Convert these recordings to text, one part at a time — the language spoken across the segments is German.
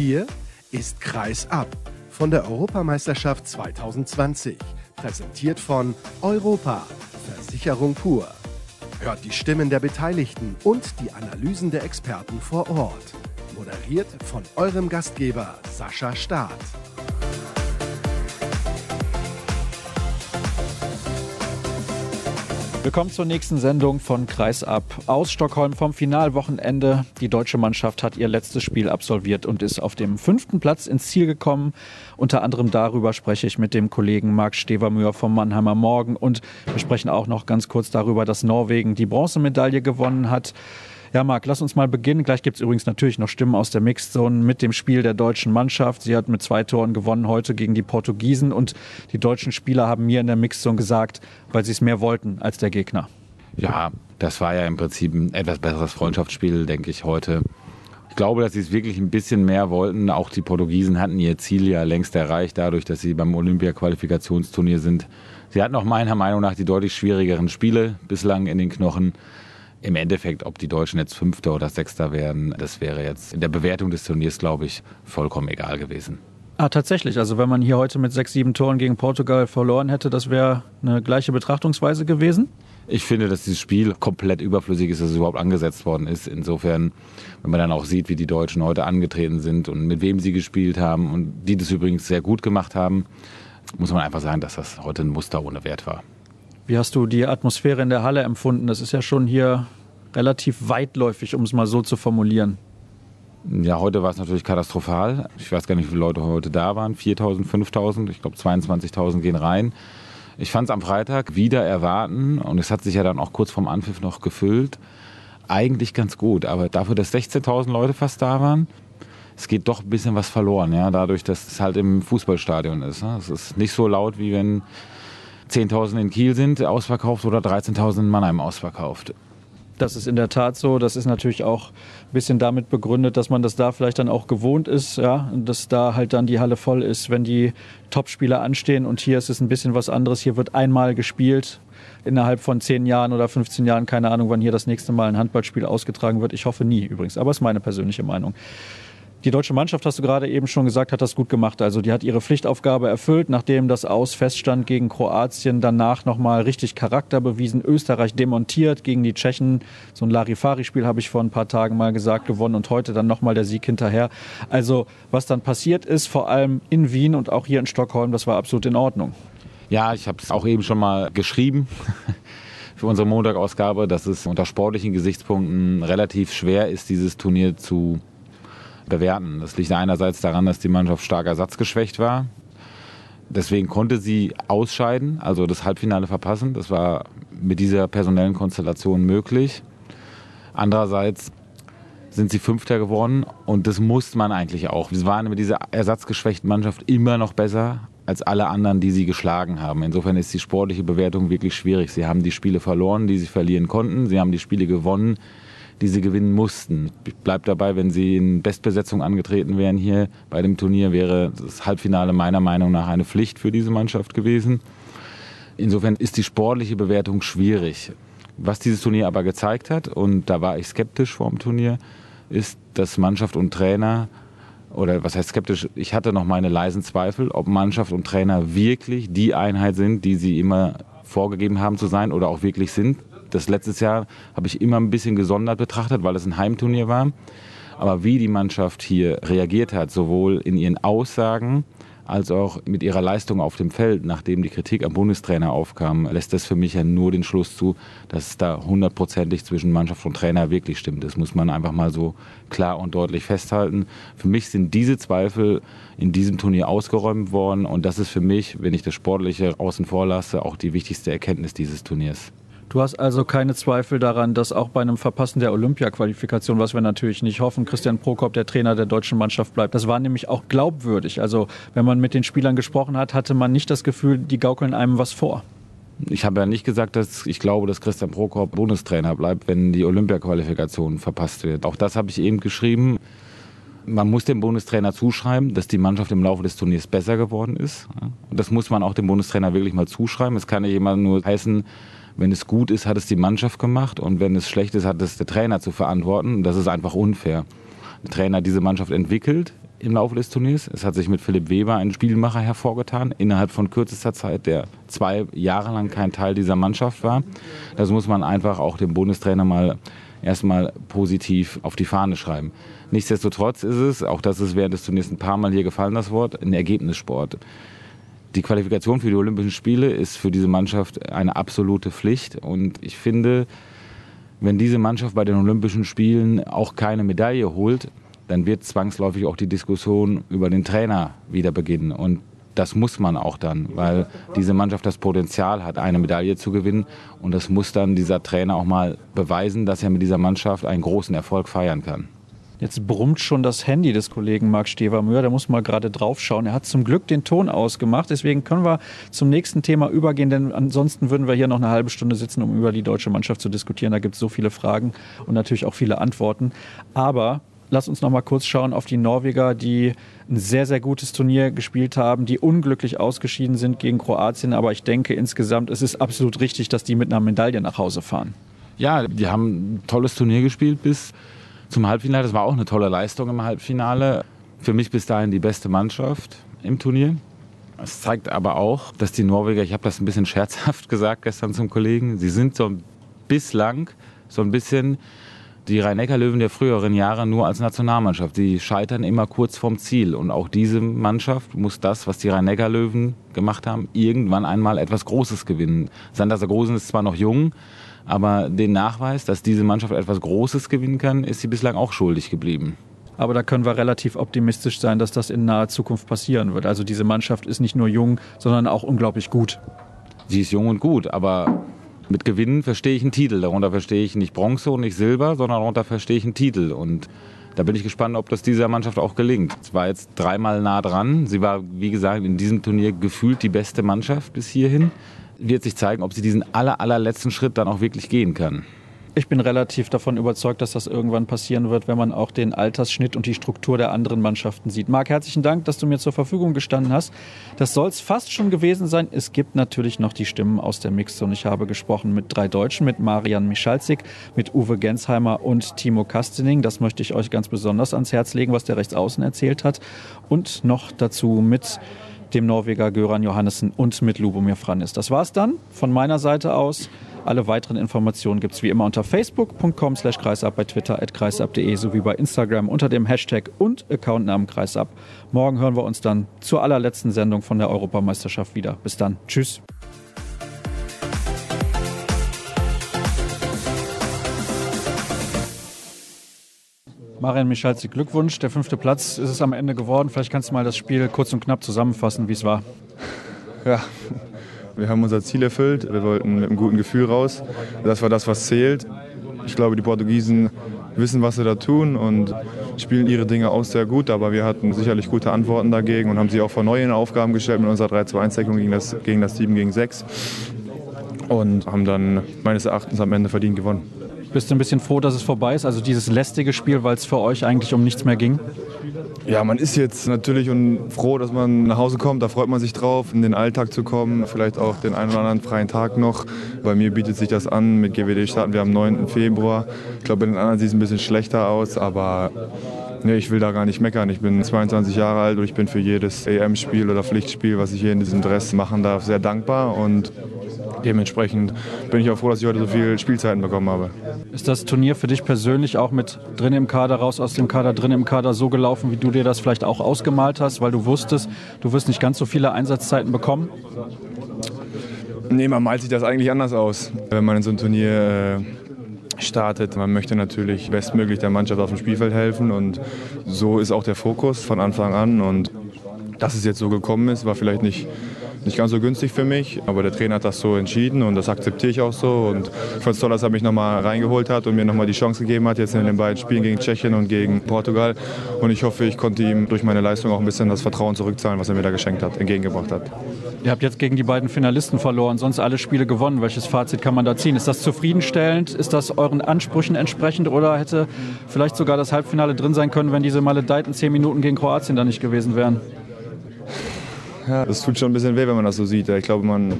Hier ist Kreis ab von der Europameisterschaft 2020. Präsentiert von Europa, Versicherung pur. Hört die Stimmen der Beteiligten und die Analysen der Experten vor Ort. Moderiert von eurem Gastgeber Sascha Staat. Willkommen zur nächsten Sendung von Kreisab aus Stockholm vom Finalwochenende. Die deutsche Mannschaft hat ihr letztes Spiel absolviert und ist auf dem fünften Platz ins Ziel gekommen. Unter anderem darüber spreche ich mit dem Kollegen Marc Stevermüher vom Mannheimer Morgen und wir sprechen auch noch ganz kurz darüber, dass Norwegen die Bronzemedaille gewonnen hat. Ja, Marc, lass uns mal beginnen. Gleich gibt es übrigens natürlich noch Stimmen aus der Mixzone mit dem Spiel der deutschen Mannschaft. Sie hat mit zwei Toren gewonnen heute gegen die Portugiesen und die deutschen Spieler haben mir in der Mixzone gesagt, weil sie es mehr wollten als der Gegner. Ja, das war ja im Prinzip ein etwas besseres Freundschaftsspiel, denke ich, heute. Ich glaube, dass sie es wirklich ein bisschen mehr wollten. Auch die Portugiesen hatten ihr Ziel ja längst erreicht, dadurch, dass sie beim Olympia-Qualifikationsturnier sind. Sie hatten auch meiner Meinung nach die deutlich schwierigeren Spiele bislang in den Knochen. Im Endeffekt, ob die Deutschen jetzt Fünfter oder Sechster werden, das wäre jetzt in der Bewertung des Turniers, glaube ich, vollkommen egal gewesen. Ah, tatsächlich. Also wenn man hier heute mit sechs, sieben Toren gegen Portugal verloren hätte, das wäre eine gleiche Betrachtungsweise gewesen? Ich finde, dass dieses Spiel komplett überflüssig ist, dass es überhaupt angesetzt worden ist. Insofern, wenn man dann auch sieht, wie die Deutschen heute angetreten sind und mit wem sie gespielt haben und die das übrigens sehr gut gemacht haben, muss man einfach sagen, dass das heute ein Muster ohne Wert war. Wie hast du die Atmosphäre in der Halle empfunden? Das ist ja schon hier relativ weitläufig, um es mal so zu formulieren. Ja, heute war es natürlich katastrophal. Ich weiß gar nicht, wie viele Leute heute da waren. 4.000, 5.000, ich glaube 22.000 gehen rein. Ich fand es am Freitag wieder erwarten und es hat sich ja dann auch kurz vorm Anpfiff noch gefüllt. Eigentlich ganz gut, aber dafür, dass 16.000 Leute fast da waren, es geht doch ein bisschen was verloren, ja, dadurch, dass es halt im Fußballstadion ist. Ne? Es ist nicht so laut, wie wenn 10.000 in Kiel sind, ausverkauft oder 13.000 in Mannheim ausverkauft. Das ist in der Tat so. Das ist natürlich auch ein bisschen damit begründet, dass man das da vielleicht dann auch gewohnt ist, ja, dass da halt dann die Halle voll ist, wenn die Topspieler anstehen. Und hier ist es ein bisschen was anderes. Hier wird einmal gespielt innerhalb von 10 Jahren oder 15 Jahren. Keine Ahnung, wann hier das nächste Mal ein Handballspiel ausgetragen wird. Ich hoffe nie übrigens. Aber ist meine persönliche Meinung. Die deutsche Mannschaft, hast du gerade eben schon gesagt, hat das gut gemacht. Also die hat ihre Pflichtaufgabe erfüllt, nachdem das Aus feststand gegen Kroatien. Danach nochmal richtig Charakter bewiesen. Österreich demontiert gegen die Tschechen. So ein Larifari-Spiel habe ich vor ein paar Tagen mal gesagt, gewonnen und heute dann nochmal der Sieg hinterher. Also was dann passiert ist, vor allem in Wien und auch hier in Stockholm, das war absolut in Ordnung. Ja, ich habe es auch eben schon mal geschrieben für unsere Montagausgabe, dass es unter sportlichen Gesichtspunkten relativ schwer ist, dieses Turnier zu bewerten. Das liegt einerseits daran, dass die Mannschaft stark ersatzgeschwächt war. Deswegen konnte sie ausscheiden, also das Halbfinale verpassen. Das war mit dieser personellen Konstellation möglich. Andererseits sind sie Fünfter geworden und das musste man eigentlich auch. Sie waren mit dieser ersatzgeschwächten Mannschaft immer noch besser als alle anderen, die sie geschlagen haben. Insofern ist die sportliche Bewertung wirklich schwierig. Sie haben die Spiele verloren, die sie verlieren konnten. Sie haben die Spiele gewonnen, die sie gewinnen mussten. Ich bleibe dabei, wenn sie in Bestbesetzung angetreten wären hier bei dem Turnier, wäre das Halbfinale meiner Meinung nach eine Pflicht für diese Mannschaft gewesen. Insofern ist die sportliche Bewertung schwierig. Was dieses Turnier aber gezeigt hat, und da war ich skeptisch vor dem Turnier, ist, dass Mannschaft und Trainer, oder was heißt skeptisch, ich hatte noch meine leisen Zweifel, ob Mannschaft und Trainer wirklich die Einheit sind, die sie immer vorgegeben haben zu sein oder auch wirklich sind das letztes Jahr habe ich immer ein bisschen gesondert betrachtet, weil es ein Heimturnier war. Aber wie die Mannschaft hier reagiert hat, sowohl in ihren Aussagen als auch mit ihrer Leistung auf dem Feld, nachdem die Kritik am Bundestrainer aufkam, lässt das für mich ja nur den Schluss zu, dass es da hundertprozentig zwischen Mannschaft und Trainer wirklich stimmt. Das muss man einfach mal so klar und deutlich festhalten. Für mich sind diese Zweifel in diesem Turnier ausgeräumt worden und das ist für mich, wenn ich das Sportliche außen vor lasse, auch die wichtigste Erkenntnis dieses Turniers. Du hast also keine Zweifel daran, dass auch bei einem Verpassen der Olympia-Qualifikation, was wir natürlich nicht hoffen, Christian Prokop der Trainer der deutschen Mannschaft bleibt. Das war nämlich auch glaubwürdig. Also wenn man mit den Spielern gesprochen hat, hatte man nicht das Gefühl, die gaukeln einem was vor. Ich habe ja nicht gesagt, dass ich glaube, dass Christian Prokop Bundestrainer bleibt, wenn die Olympia-Qualifikation verpasst wird. Auch das habe ich eben geschrieben. Man muss dem Bundestrainer zuschreiben, dass die Mannschaft im Laufe des Turniers besser geworden ist. Und das muss man auch dem Bundestrainer wirklich mal zuschreiben. Es kann nicht immer nur heißen, wenn es gut ist, hat es die Mannschaft gemacht und wenn es schlecht ist, hat es der Trainer zu verantworten. Das ist einfach unfair. Der Trainer hat diese Mannschaft entwickelt im Laufe des Turniers. Es hat sich mit Philipp Weber ein Spielmacher hervorgetan, innerhalb von kürzester Zeit, der zwei Jahre lang kein Teil dieser Mannschaft war. Das muss man einfach auch dem Bundestrainer mal erstmal positiv auf die Fahne schreiben. Nichtsdestotrotz ist es, auch das ist während des Turniers ein paar Mal hier gefallen, das Wort, ein Ergebnissport. Die Qualifikation für die Olympischen Spiele ist für diese Mannschaft eine absolute Pflicht und ich finde, wenn diese Mannschaft bei den Olympischen Spielen auch keine Medaille holt, dann wird zwangsläufig auch die Diskussion über den Trainer wieder beginnen. Und das muss man auch dann, weil diese Mannschaft das Potenzial hat, eine Medaille zu gewinnen. Und das muss dann dieser Trainer auch mal beweisen, dass er mit dieser Mannschaft einen großen Erfolg feiern kann. Jetzt brummt schon das Handy des Kollegen Marc Stevermühr. Der muss mal gerade drauf schauen. Er hat zum Glück den Ton ausgemacht. Deswegen können wir zum nächsten Thema übergehen, denn ansonsten würden wir hier noch eine halbe Stunde sitzen, um über die deutsche Mannschaft zu diskutieren. Da gibt es so viele Fragen und natürlich auch viele Antworten. Aber lass uns noch mal kurz schauen auf die Norweger, die ein sehr, sehr gutes Turnier gespielt haben, die unglücklich ausgeschieden sind gegen Kroatien. Aber ich denke insgesamt, es ist absolut richtig, dass die mit einer Medaille nach Hause fahren. Ja, die haben ein tolles Turnier gespielt bis zum Halbfinale. Das war auch eine tolle Leistung im Halbfinale. Für mich bis dahin die beste Mannschaft im Turnier. Es zeigt aber auch, dass die Norweger, ich habe das ein bisschen scherzhaft gesagt gestern zum Kollegen, sie sind so bislang so ein bisschen die Rhein-Neckar-Löwen der früheren Jahre nur als Nationalmannschaft. Die scheitern immer kurz vorm Ziel. Und auch diese Mannschaft muss das, was die Rhein-Neckar-Löwen gemacht haben, irgendwann einmal etwas Großes gewinnen. Sander Großen ist zwar noch jung, aber den Nachweis, dass diese Mannschaft etwas Großes gewinnen kann, ist sie bislang auch schuldig geblieben. Aber da können wir relativ optimistisch sein, dass das in naher Zukunft passieren wird. Also diese Mannschaft ist nicht nur jung, sondern auch unglaublich gut. Sie ist jung und gut, aber mit Gewinnen verstehe ich einen Titel. Darunter verstehe ich nicht Bronze und nicht Silber, sondern darunter verstehe ich einen Titel. Und da bin ich gespannt, ob das dieser Mannschaft auch gelingt. Es war jetzt dreimal nah dran. Sie war, wie gesagt, in diesem Turnier gefühlt die beste Mannschaft bis hierhin. Wird sich zeigen, ob sie diesen aller, allerletzten Schritt dann auch wirklich gehen kann. Ich bin relativ davon überzeugt, dass das irgendwann passieren wird, wenn man auch den Altersschnitt und die Struktur der anderen Mannschaften sieht. Marc, herzlichen Dank, dass du mir zur Verfügung gestanden hast. Das soll es fast schon gewesen sein. Es gibt natürlich noch die Stimmen aus der Mixzone. Ich habe gesprochen mit drei Deutschen, mit Marian Michalzik, mit Uwe Gensheimer und Timo Kastening. Das möchte ich euch ganz besonders ans Herz legen, was der Rechtsaußen erzählt hat. Und noch dazu mit dem Norweger Göran Johannessen und mit Lubomir Franis. Das war's dann von meiner Seite aus. Alle weiteren Informationen gibt es wie immer unter facebook.com slash kreisab, bei twitter at kreisab.de sowie bei Instagram unter dem Hashtag und Accountnamen kreisab. Morgen hören wir uns dann zur allerletzten Sendung von der Europameisterschaft wieder. Bis dann. Tschüss. Marian Michalzi, Glückwunsch. Der fünfte Platz ist es am Ende geworden. Vielleicht kannst du mal das Spiel kurz und knapp zusammenfassen, wie es war. Ja, wir haben unser Ziel erfüllt. Wir wollten mit einem guten Gefühl raus. Das war das, was zählt. Ich glaube, die Portugiesen wissen, was sie da tun und spielen ihre Dinge auch sehr gut. Aber wir hatten sicherlich gute Antworten dagegen und haben sie auch vor neuen Aufgaben gestellt mit unserer 3-2-1-Deckung gegen das, gegen das 7 gegen 6. Und haben dann meines Erachtens am Ende verdient gewonnen. Bist du ein bisschen froh, dass es vorbei ist? Also dieses lästige Spiel, weil es für euch eigentlich um nichts mehr ging? Ja, man ist jetzt natürlich froh, dass man nach Hause kommt. Da freut man sich drauf, in den Alltag zu kommen. Vielleicht auch den einen oder anderen freien Tag noch. Bei mir bietet sich das an. Mit GWD starten wir am 9. Februar. Ich glaube, bei den anderen sieht es ein bisschen schlechter aus, aber Nee, ich will da gar nicht meckern. Ich bin 22 Jahre alt und ich bin für jedes EM-Spiel oder Pflichtspiel, was ich hier in diesem Dress machen darf, sehr dankbar. Und dementsprechend bin ich auch froh, dass ich heute so viele Spielzeiten bekommen habe. Ist das Turnier für dich persönlich auch mit drin im Kader, raus aus dem Kader, drin im Kader so gelaufen, wie du dir das vielleicht auch ausgemalt hast, weil du wusstest, du wirst nicht ganz so viele Einsatzzeiten bekommen? Nee, man malt sich das eigentlich anders aus, wenn man in so ein Turnier äh, startet. Man möchte natürlich bestmöglich der Mannschaft auf dem Spielfeld helfen und so ist auch der Fokus von Anfang an. Und dass es jetzt so gekommen ist, war vielleicht nicht nicht ganz so günstig für mich, aber der Trainer hat das so entschieden und das akzeptiere ich auch so. Und ich fand es toll, dass er mich nochmal reingeholt hat und mir nochmal die Chance gegeben hat, jetzt in den beiden Spielen gegen Tschechien und gegen Portugal. Und ich hoffe, ich konnte ihm durch meine Leistung auch ein bisschen das Vertrauen zurückzahlen, was er mir da geschenkt hat, entgegengebracht hat. Ihr habt jetzt gegen die beiden Finalisten verloren, sonst alle Spiele gewonnen. Welches Fazit kann man da ziehen? Ist das zufriedenstellend? Ist das euren Ansprüchen entsprechend oder hätte vielleicht sogar das Halbfinale drin sein können, wenn diese maledeiten zehn Minuten gegen Kroatien da nicht gewesen wären? Ja, das tut schon ein bisschen weh, wenn man das so sieht. Ich glaube, man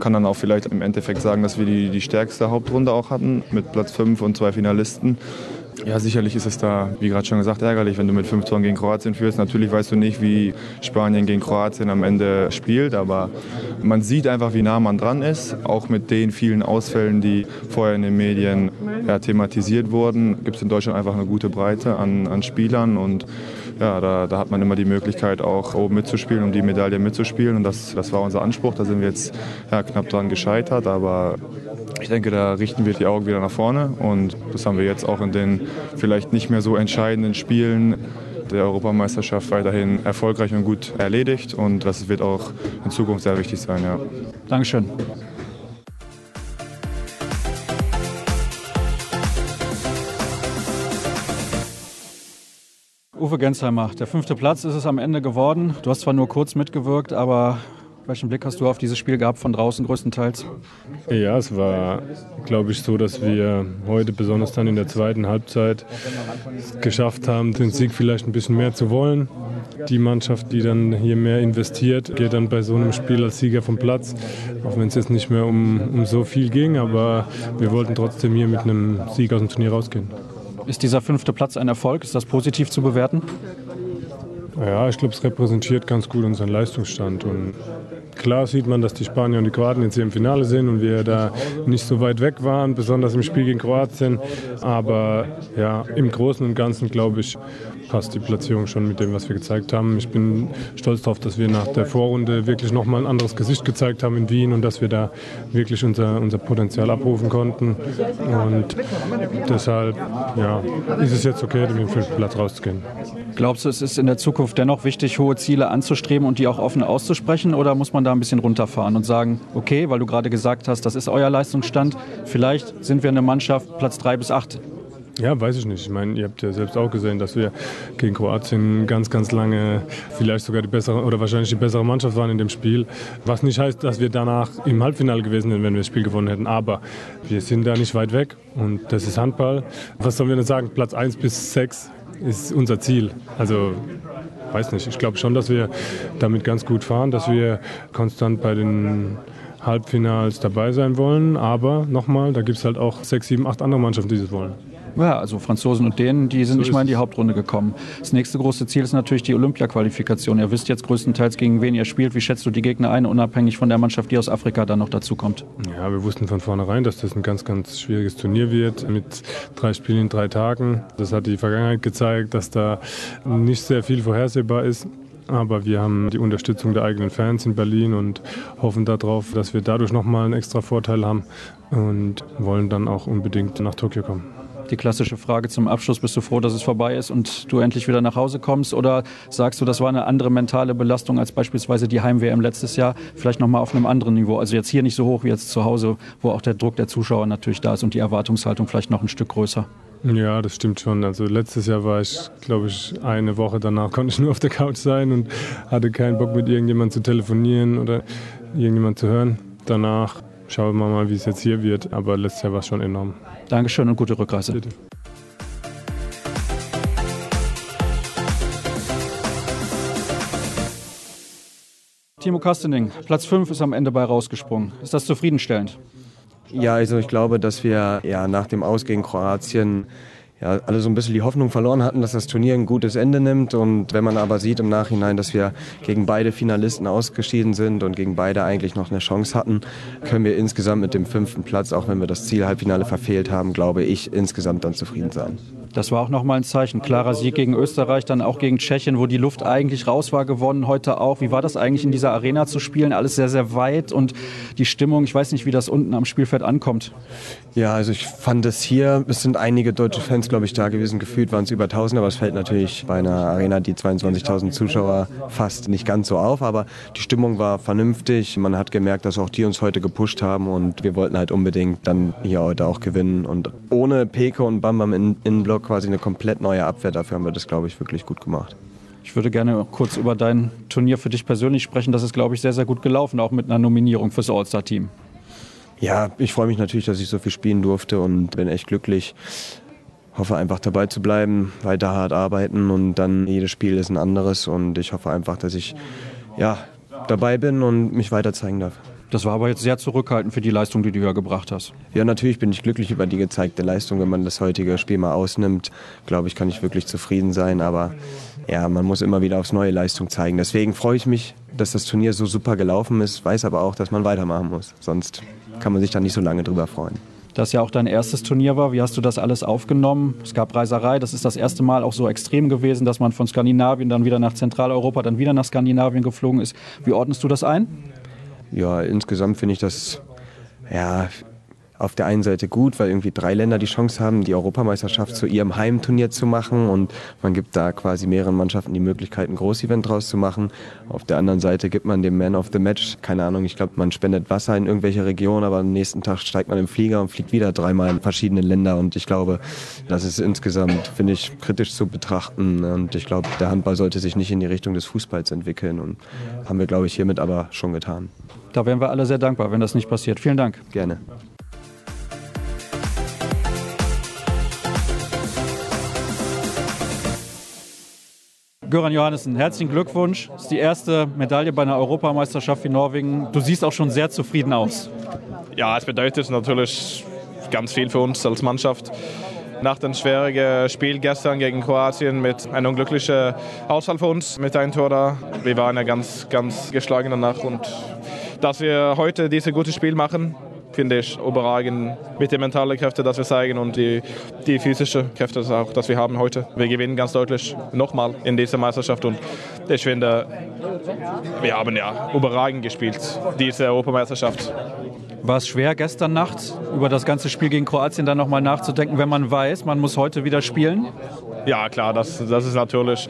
kann dann auch vielleicht im Endeffekt sagen, dass wir die, die stärkste Hauptrunde auch hatten mit Platz 5 und zwei Finalisten. Ja, sicherlich ist es da, wie gerade schon gesagt, ärgerlich, wenn du mit fünf Toren gegen Kroatien führst. Natürlich weißt du nicht, wie Spanien gegen Kroatien am Ende spielt, aber man sieht einfach, wie nah man dran ist. Auch mit den vielen Ausfällen, die vorher in den Medien ja, thematisiert wurden, gibt es in Deutschland einfach eine gute Breite an, an Spielern und ja, da, da, hat man immer die Möglichkeit, auch oben mitzuspielen, um die Medaille mitzuspielen. Und das, das war unser Anspruch. Da sind wir jetzt ja, knapp dran gescheitert. Aber ich denke, da richten wir die Augen wieder nach vorne. Und das haben wir jetzt auch in den vielleicht nicht mehr so entscheidenden Spielen der Europameisterschaft weiterhin erfolgreich und gut erledigt. Und das wird auch in Zukunft sehr wichtig sein. Ja. Dankeschön. Uwe Gensheimer, der fünfte Platz ist es am Ende geworden. Du hast zwar nur kurz mitgewirkt, aber welchen Blick hast du auf dieses Spiel gehabt von draußen größtenteils? Ja, es war, glaube ich, so, dass wir heute, besonders dann in der zweiten Halbzeit, es geschafft haben, den Sieg vielleicht ein bisschen mehr zu wollen. Die Mannschaft, die dann hier mehr investiert, geht dann bei so einem Spiel als Sieger vom Platz. Auch wenn es jetzt nicht mehr um, um so viel ging, aber wir wollten trotzdem hier mit einem Sieg aus dem Turnier rausgehen. Ist dieser fünfte Platz ein Erfolg? Ist das positiv zu bewerten? Ja, ich glaube, es repräsentiert ganz gut unseren Leistungsstand. Und klar sieht man, dass die Spanier und die Kroaten jetzt hier im Finale sind und wir da nicht so weit weg waren, besonders im Spiel gegen Kroatien. Aber ja, im Großen und Ganzen, glaube ich, passt die Platzierung schon mit dem, was wir gezeigt haben. Ich bin stolz darauf, dass wir nach der Vorrunde wirklich nochmal ein anderes Gesicht gezeigt haben in Wien und dass wir da wirklich unser, unser Potenzial abrufen konnten. Und deshalb ja, ist es jetzt okay, mit dem fünften Platz rauszugehen. Glaubst du, es ist in der Zukunft dennoch wichtig, hohe Ziele anzustreben und die auch offen auszusprechen? Oder muss man da ein bisschen runterfahren und sagen, okay, weil du gerade gesagt hast, das ist euer Leistungsstand, vielleicht sind wir eine Mannschaft Platz drei bis acht ja, weiß ich nicht. Ich meine, ihr habt ja selbst auch gesehen, dass wir gegen Kroatien ganz, ganz lange vielleicht sogar die bessere oder wahrscheinlich die bessere Mannschaft waren in dem Spiel. Was nicht heißt, dass wir danach im Halbfinale gewesen wären, wenn wir das Spiel gewonnen hätten. Aber wir sind da nicht weit weg und das ist Handball. Was sollen wir denn sagen? Platz 1 bis 6 ist unser Ziel. Also weiß nicht. Ich glaube schon, dass wir damit ganz gut fahren, dass wir konstant bei den Halbfinals dabei sein wollen. Aber nochmal, da gibt es halt auch sechs, sieben, acht andere Mannschaften, die das wollen. Ja, also Franzosen und Dänen, die sind so nicht mal in die Hauptrunde gekommen. Das nächste große Ziel ist natürlich die Olympia-Qualifikation. Ihr wisst jetzt größtenteils, gegen wen ihr spielt. Wie schätzt du die Gegner ein, unabhängig von der Mannschaft, die aus Afrika dann noch dazu kommt? Ja, wir wussten von vornherein, dass das ein ganz, ganz schwieriges Turnier wird mit drei Spielen in drei Tagen. Das hat die Vergangenheit gezeigt, dass da nicht sehr viel vorhersehbar ist. Aber wir haben die Unterstützung der eigenen Fans in Berlin und hoffen darauf, dass wir dadurch nochmal einen extra Vorteil haben und wollen dann auch unbedingt nach Tokio kommen die klassische Frage zum Abschluss, bist du froh, dass es vorbei ist und du endlich wieder nach Hause kommst? Oder sagst du, das war eine andere mentale Belastung als beispielsweise die Heim-WM letztes Jahr, vielleicht nochmal auf einem anderen Niveau? Also jetzt hier nicht so hoch wie jetzt zu Hause, wo auch der Druck der Zuschauer natürlich da ist und die Erwartungshaltung vielleicht noch ein Stück größer. Ja, das stimmt schon. Also letztes Jahr war ich, glaube ich, eine Woche danach konnte ich nur auf der Couch sein und hatte keinen Bock mit irgendjemandem zu telefonieren oder irgendjemand zu hören. Danach schauen wir mal, wie es jetzt hier wird. Aber letztes Jahr war es schon enorm. Dankeschön und gute Rückreise. Bitte. Timo Kastening, Platz 5 ist am Ende bei rausgesprungen. Ist das zufriedenstellend? Ja, also ich glaube, dass wir ja nach dem Aus gegen Kroatien ja, alle so ein bisschen die Hoffnung verloren hatten, dass das Turnier ein gutes Ende nimmt. Und wenn man aber sieht im Nachhinein, dass wir gegen beide Finalisten ausgeschieden sind und gegen beide eigentlich noch eine Chance hatten, können wir insgesamt mit dem fünften Platz, auch wenn wir das Ziel Halbfinale verfehlt haben, glaube ich, insgesamt dann zufrieden sein. Das war auch nochmal ein Zeichen. Klarer Sieg gegen Österreich, dann auch gegen Tschechien, wo die Luft eigentlich raus war, gewonnen. Heute auch. Wie war das eigentlich in dieser Arena zu spielen? Alles sehr, sehr weit und die Stimmung, ich weiß nicht, wie das unten am Spielfeld ankommt. Ja, also ich fand es hier, es sind einige deutsche Fans, glaube ich, da gewesen. Gefühlt waren es über 1000, aber es fällt natürlich bei einer Arena, die 22.000 Zuschauer fast nicht ganz so auf. Aber die Stimmung war vernünftig. Man hat gemerkt, dass auch die uns heute gepusht haben und wir wollten halt unbedingt dann hier heute auch gewinnen. Und ohne Peke und Bambam im Innenblock quasi eine komplett neue Abwehr. Dafür haben wir das, glaube ich, wirklich gut gemacht. Ich würde gerne kurz über dein Turnier für dich persönlich sprechen. Das ist, glaube ich, sehr, sehr gut gelaufen, auch mit einer Nominierung fürs All-Star-Team. Ja, ich freue mich natürlich, dass ich so viel spielen durfte und bin echt glücklich. Hoffe einfach dabei zu bleiben, weiter hart arbeiten und dann jedes Spiel ist ein anderes und ich hoffe einfach, dass ich ja, dabei bin und mich weiter zeigen darf. Das war aber jetzt sehr zurückhaltend für die Leistung, die du ja gebracht hast. Ja, natürlich bin ich glücklich über die gezeigte Leistung. Wenn man das heutige Spiel mal ausnimmt, glaube ich, kann ich wirklich zufrieden sein. Aber ja, man muss immer wieder aufs neue Leistung zeigen. Deswegen freue ich mich, dass das Turnier so super gelaufen ist, weiß aber auch, dass man weitermachen muss. Sonst kann man sich da nicht so lange drüber freuen. Das ja auch dein erstes Turnier war. Wie hast du das alles aufgenommen? Es gab Reiserei. Das ist das erste Mal auch so extrem gewesen, dass man von Skandinavien dann wieder nach Zentraleuropa, dann wieder nach Skandinavien geflogen ist. Wie ordnest du das ein? Ja, insgesamt finde ich das ja, auf der einen Seite gut, weil irgendwie drei Länder die Chance haben, die Europameisterschaft zu ihrem Heimturnier zu machen und man gibt da quasi mehreren Mannschaften die Möglichkeit, ein Großevent draus zu machen. Auf der anderen Seite gibt man dem Man of the Match, keine Ahnung, ich glaube, man spendet Wasser in irgendwelche Regionen, aber am nächsten Tag steigt man im Flieger und fliegt wieder dreimal in verschiedene Länder und ich glaube, das ist insgesamt, finde ich, kritisch zu betrachten und ich glaube, der Handball sollte sich nicht in die Richtung des Fußballs entwickeln und haben wir, glaube ich, hiermit aber schon getan. Da wären wir alle sehr dankbar, wenn das nicht passiert. Vielen Dank. Gerne. Göran Johannessen, herzlichen Glückwunsch. Das ist die erste Medaille bei einer Europameisterschaft in Norwegen. Du siehst auch schon sehr zufrieden aus. Ja, es bedeutet natürlich ganz viel für uns als Mannschaft. Nach dem schwierigen Spiel gestern gegen Kroatien mit einem unglücklichen Ausfall für uns mit einem Tor da. Wir waren ja ganz, ganz geschlagen danach und dass wir heute dieses gute Spiel machen, finde ich überragend mit den mentalen Kräften, dass wir zeigen und die, die physischen Kräfte auch, dass wir haben heute. Wir gewinnen ganz deutlich nochmal in dieser Meisterschaft und ich finde, wir haben ja überragend gespielt, diese Europameisterschaft. War es schwer gestern Nacht über das ganze Spiel gegen Kroatien dann nochmal nachzudenken, wenn man weiß, man muss heute wieder spielen? Ja, klar, das, das ist natürlich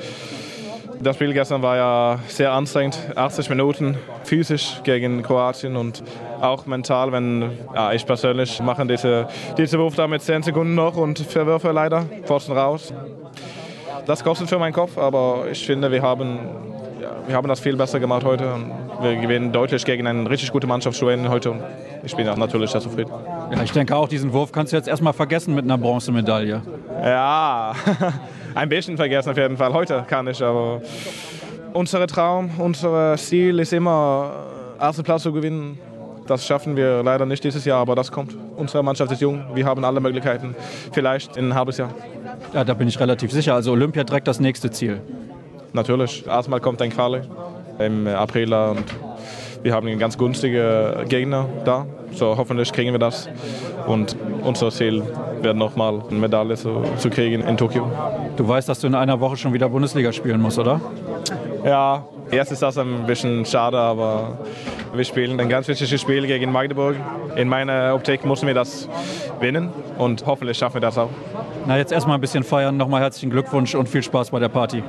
das Spiel gestern war ja sehr anstrengend, 80 Minuten physisch gegen Kroatien und auch mental, wenn ja, ich persönlich mache diese, diese Wurf da mit 10 Sekunden noch und verwürfe leider Pfosten raus. Das kostet für meinen Kopf, aber ich finde, wir haben, ja, wir haben das viel besser gemacht heute. wir gewinnen deutlich gegen eine richtig gute Mannschaft Slowenien heute und ich bin auch natürlich sehr zufrieden. Ja, ich denke auch, diesen Wurf kannst du jetzt erstmal vergessen mit einer Bronzemedaille. Ja, ein bisschen vergessen auf jeden Fall. Heute kann ich, aber unser Traum, unser Ziel ist immer, ersten Platz zu gewinnen. Das schaffen wir leider nicht dieses Jahr, aber das kommt. Unsere Mannschaft ist jung, wir haben alle Möglichkeiten. Vielleicht in ein halbes Jahr. Ja, da bin ich relativ sicher. Also Olympia direkt das nächste Ziel. Natürlich. Erstmal kommt ein Quali im April und wir haben einen ganz günstigen Gegner da. So hoffentlich kriegen wir das. Und unser Ziel wäre nochmal eine Medaille zu, zu kriegen in Tokio. Du weißt, dass du in einer Woche schon wieder Bundesliga spielen musst, oder? Ja, jetzt ist das ein bisschen schade, aber wir spielen ein ganz wichtiges Spiel gegen Magdeburg. In meiner Optik müssen wir das gewinnen und hoffentlich schaffen wir das auch. Na, jetzt erstmal ein bisschen feiern. Nochmal herzlichen Glückwunsch und viel Spaß bei der Party.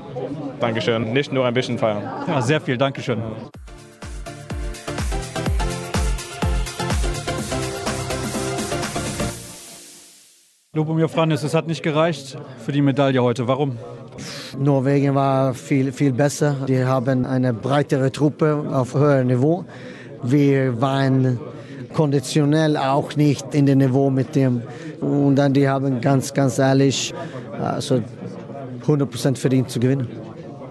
Dankeschön. Nicht nur ein bisschen feiern. Ja, sehr viel. Dankeschön. Lubomir Franis, es hat nicht gereicht für die Medaille heute. Warum? Norwegen war viel, viel besser. Die haben eine breitere Truppe auf höherem Niveau. Wir waren konditionell auch nicht in dem Niveau mit dem. Und dann die haben ganz, ganz ehrlich also 100% verdient zu gewinnen.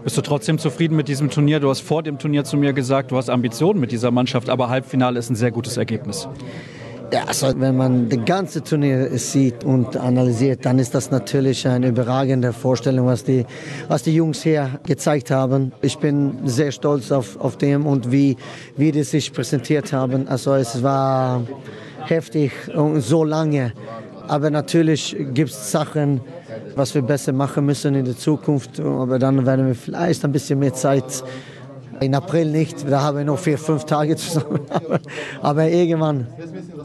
Bist du trotzdem zufrieden mit diesem Turnier? Du hast vor dem Turnier zu mir gesagt, du hast Ambitionen mit dieser Mannschaft, aber Halbfinale ist ein sehr gutes Ergebnis. Also wenn man das ganze Turnier sieht und analysiert, dann ist das natürlich eine überragende Vorstellung, was die, was die Jungs hier gezeigt haben. Ich bin sehr stolz auf, auf dem und wie, wie die sich präsentiert haben. Also es war heftig und so lange. Aber natürlich gibt es Sachen, was wir besser machen müssen in der Zukunft. Aber dann werden wir vielleicht ein bisschen mehr Zeit in April nicht, da haben wir noch vier, fünf Tage zusammen. Aber irgendwann.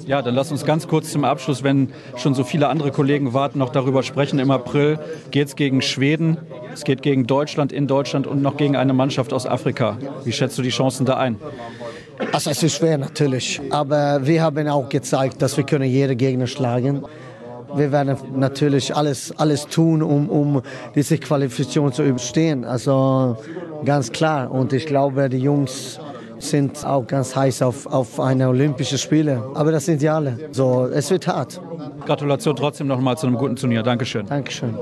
Ja, dann lass uns ganz kurz zum Abschluss, wenn schon so viele andere Kollegen warten, noch darüber sprechen. Im April geht es gegen Schweden, es geht gegen Deutschland in Deutschland und noch gegen eine Mannschaft aus Afrika. Wie schätzt du die Chancen da ein? Also es ist schwer natürlich, aber wir haben auch gezeigt, dass wir können jede Gegner schlagen wir werden natürlich alles, alles tun, um, um diese Qualifikation zu überstehen. Also ganz klar. Und ich glaube, die Jungs sind auch ganz heiß auf, auf eine Olympische Spiele. Aber das sind die alle. So, es wird hart. Gratulation trotzdem nochmal zu einem guten Turnier. Dankeschön. Dankeschön.